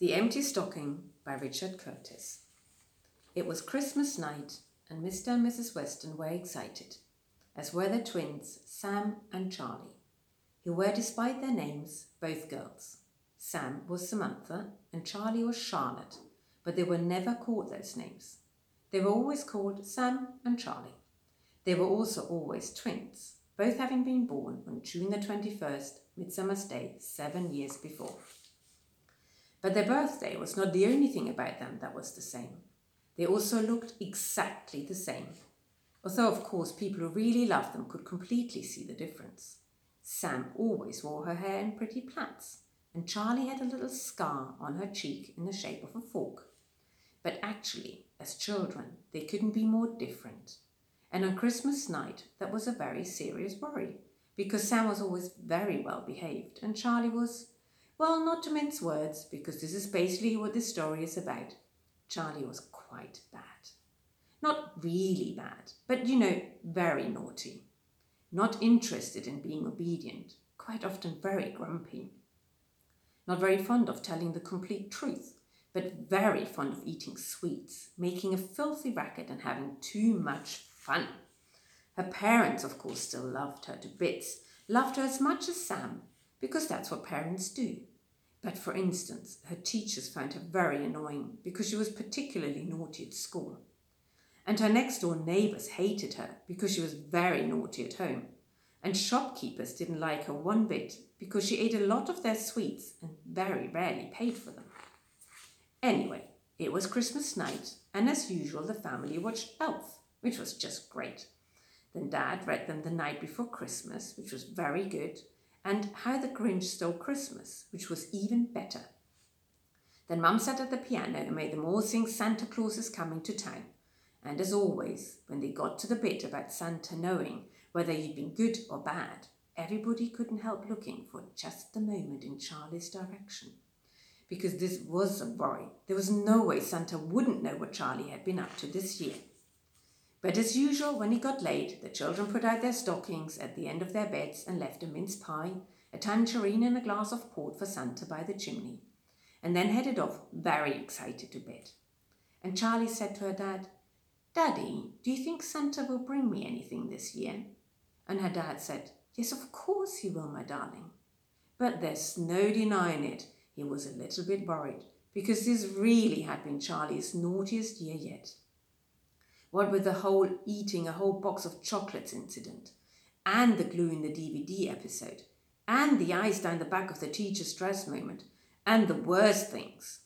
The Empty Stocking by Richard Curtis. It was Christmas night, and Mr. and Mrs. Weston were excited, as were their twins, Sam and Charlie, who were, despite their names, both girls. Sam was Samantha, and Charlie was Charlotte, but they were never called those names. They were always called Sam and Charlie. They were also always twins, both having been born on June the 21st, Midsummer's Day, seven years before. But their birthday was not the only thing about them that was the same. They also looked exactly the same, although, of course, people who really loved them could completely see the difference. Sam always wore her hair in pretty plaits, and Charlie had a little scar on her cheek in the shape of a fork. But actually, as children, they couldn't be more different. And on Christmas night, that was a very serious worry, because Sam was always very well behaved, and Charlie was well, not to mince words, because this is basically what this story is about. Charlie was quite bad. Not really bad, but you know, very naughty. Not interested in being obedient, quite often very grumpy. Not very fond of telling the complete truth, but very fond of eating sweets, making a filthy racket, and having too much fun. Her parents, of course, still loved her to bits, loved her as much as Sam, because that's what parents do. But for instance, her teachers found her very annoying because she was particularly naughty at school. And her next door neighbours hated her because she was very naughty at home. And shopkeepers didn't like her one bit because she ate a lot of their sweets and very rarely paid for them. Anyway, it was Christmas night, and as usual, the family watched Elf, which was just great. Then Dad read them the night before Christmas, which was very good, and How the Grinch Stole Christmas, which was even better. Then Mum sat at the piano and made them all sing Santa Claus is coming to town. And as always, when they got to the bit about Santa knowing whether he'd been good or bad, everybody couldn't help looking for just the moment in Charlie's direction. Because this was a worry. There was no way Santa wouldn't know what Charlie had been up to this year. But as usual, when he got late, the children put out their stockings at the end of their beds and left a mince pie, a tangerine, and a glass of port for Santa by the chimney, and then headed off, very excited to bed. And Charlie said to her dad, Daddy, do you think Santa will bring me anything this year? And her dad said, Yes, of course he will, my darling. But there's no denying it, he was a little bit worried, because this really had been Charlie's naughtiest year yet. What with the whole eating a whole box of chocolates incident, and the glue in the DVD episode, and the ice down the back of the teacher's dress moment, and the worst things.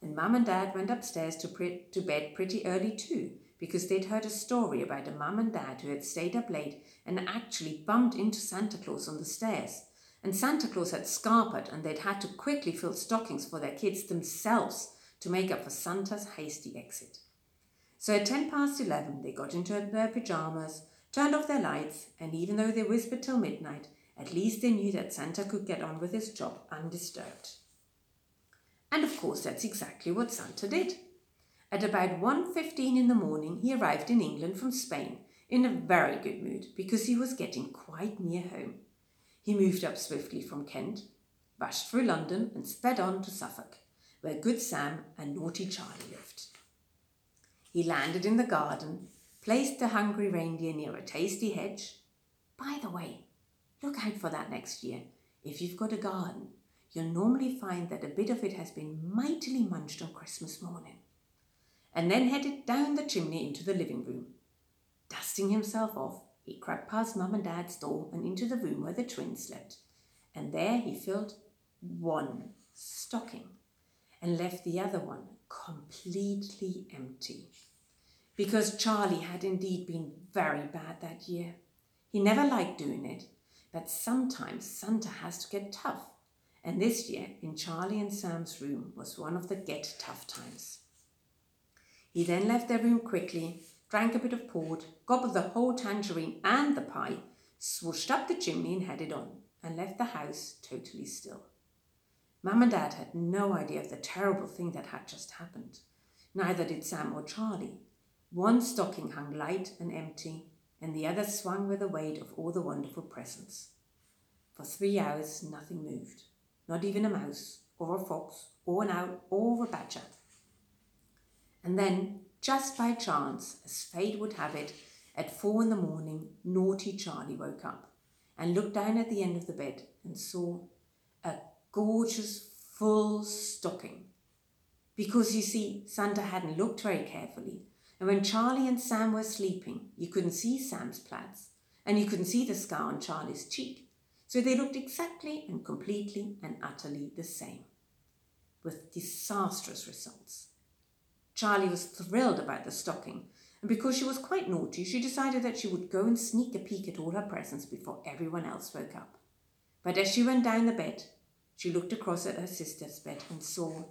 Then Mum and Dad went upstairs to, pre- to bed pretty early too, because they'd heard a story about a mum and dad who had stayed up late and actually bumped into Santa Claus on the stairs. And Santa Claus had scarpered, and they'd had to quickly fill stockings for their kids themselves to make up for Santa's hasty exit. So at ten past eleven, they got into their pyjamas, turned off their lights, and even though they whispered till midnight, at least they knew that Santa could get on with his job undisturbed. And of course, that's exactly what Santa did. At about 1.15 in the morning, he arrived in England from Spain in a very good mood because he was getting quite near home. He moved up swiftly from Kent, rushed through London, and sped on to Suffolk, where good Sam and naughty Charlie lived. He landed in the garden, placed the hungry reindeer near a tasty hedge. By the way, look out for that next year. If you've got a garden, you'll normally find that a bit of it has been mightily munched on Christmas morning. And then headed down the chimney into the living room. Dusting himself off, he crept past Mum and Dad's door and into the room where the twins slept. And there he filled one stocking and left the other one completely empty. Because Charlie had indeed been very bad that year. He never liked doing it, but sometimes Santa has to get tough. And this year, in Charlie and Sam's room, was one of the get tough times. He then left their room quickly, drank a bit of port, gobbled the whole tangerine and the pie, swooshed up the chimney and headed on, and left the house totally still. Mum and Dad had no idea of the terrible thing that had just happened. Neither did Sam or Charlie. One stocking hung light and empty, and the other swung with the weight of all the wonderful presents. For three hours, nothing moved, not even a mouse or a fox or an owl or a badger. And then, just by chance, as fate would have it, at four in the morning, naughty Charlie woke up and looked down at the end of the bed and saw a gorgeous full stocking. Because you see, Santa hadn't looked very carefully, and when Charlie and Sam were sleeping, you couldn't see Sam's plaids, and you couldn't see the scar on Charlie's cheek. So they looked exactly and completely and utterly the same, with disastrous results. Charlie was thrilled about the stocking, and because she was quite naughty, she decided that she would go and sneak a peek at all her presents before everyone else woke up. But as she went down the bed, she looked across at her sister's bed and saw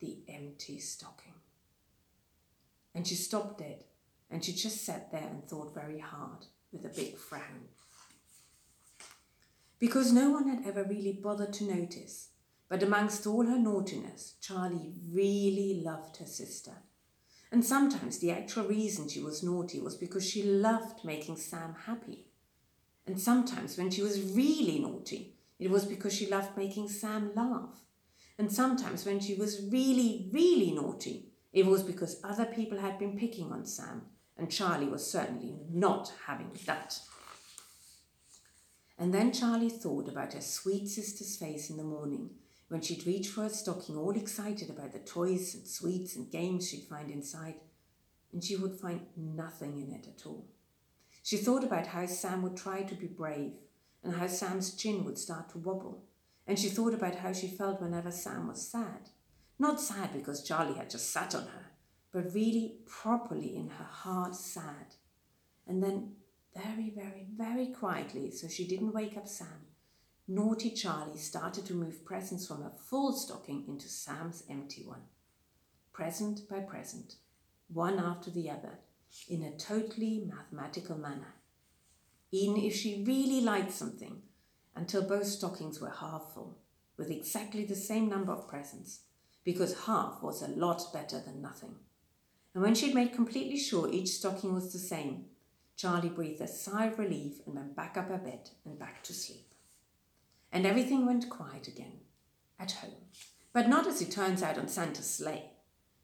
the empty stocking. And she stopped dead, and she just sat there and thought very hard with a big frown. Because no one had ever really bothered to notice, but amongst all her naughtiness, Charlie really loved her sister. And sometimes the actual reason she was naughty was because she loved making Sam happy. And sometimes when she was really naughty, it was because she loved making Sam laugh. And sometimes when she was really, really naughty, it was because other people had been picking on Sam, and Charlie was certainly not having that. And then Charlie thought about her sweet sister's face in the morning when she'd reach for her stocking, all excited about the toys and sweets and games she'd find inside, and she would find nothing in it at all. She thought about how Sam would try to be brave and how Sam's chin would start to wobble, and she thought about how she felt whenever Sam was sad. Not sad because Charlie had just sat on her, but really properly in her heart sad. And then, very, very, very quietly, so she didn't wake up Sam, naughty Charlie started to move presents from her full stocking into Sam's empty one. Present by present, one after the other, in a totally mathematical manner. Even if she really liked something, until both stockings were half full, with exactly the same number of presents, because half was a lot better than nothing. And when she'd made completely sure each stocking was the same, Charlie breathed a sigh of relief and went back up her bed and back to sleep and everything went quiet again at home. But not as it turns out on Santa's sleigh,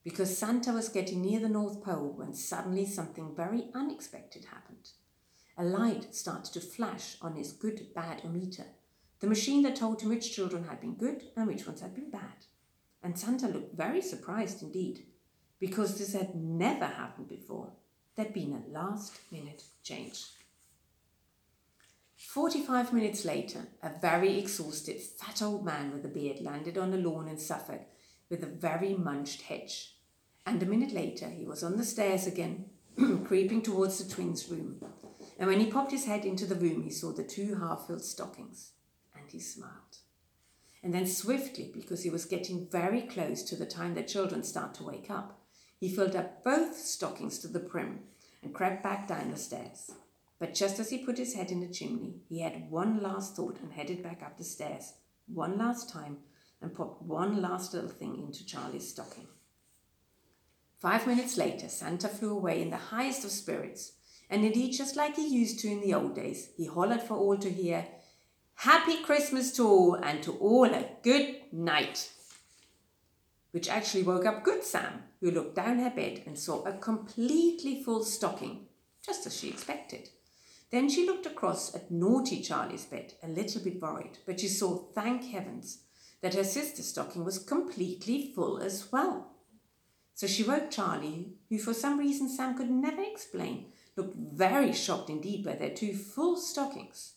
because Santa was getting near the North Pole when suddenly something very unexpected happened. A light started to flash on his good bad meter, the machine that told him which children had been good and which ones had been bad. And Santa looked very surprised indeed, because this had never happened before. There'd been a last minute change. Forty-five minutes later, a very exhausted, fat old man with a beard landed on a lawn in Suffolk with a very munched hedge. And a minute later, he was on the stairs again, creeping towards the twins' room. And when he popped his head into the room, he saw the two half-filled stockings, and he smiled. And then swiftly, because he was getting very close to the time that children start to wake up, he filled up both stockings to the brim and crept back down the stairs. But just as he put his head in the chimney, he had one last thought and headed back up the stairs, one last time, and popped one last little thing into Charlie's stocking. Five minutes later, Santa flew away in the highest of spirits, and indeed, just like he used to in the old days, he hollered for all to hear, Happy Christmas to all, and to all a good night. Which actually woke up good Sam, who looked down her bed and saw a completely full stocking, just as she expected. Then she looked across at naughty Charlie's bed, a little bit worried, but she saw, thank heavens, that her sister's stocking was completely full as well. So she woke Charlie, who for some reason Sam could never explain, looked very shocked indeed by their two full stockings.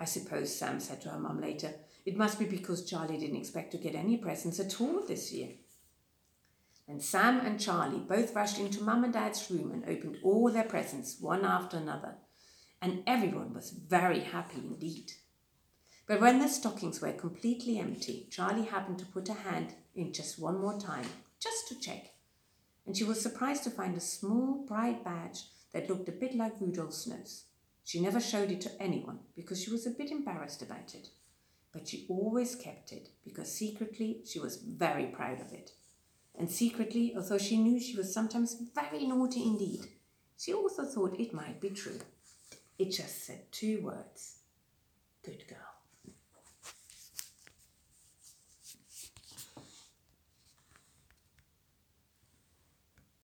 I suppose, Sam said to her mum later, it must be because Charlie didn't expect to get any presents at all this year. And Sam and Charlie both rushed into Mum and Dad's room and opened all their presents, one after another, and everyone was very happy indeed. But when the stockings were completely empty, Charlie happened to put her hand in just one more time, just to check. And she was surprised to find a small, bright badge that looked a bit like Rudolph's nose. She never showed it to anyone because she was a bit embarrassed about it. But she always kept it because secretly she was very proud of it. And secretly, although she knew she was sometimes very naughty indeed, she also thought it might be true. It just said two words. Good girl.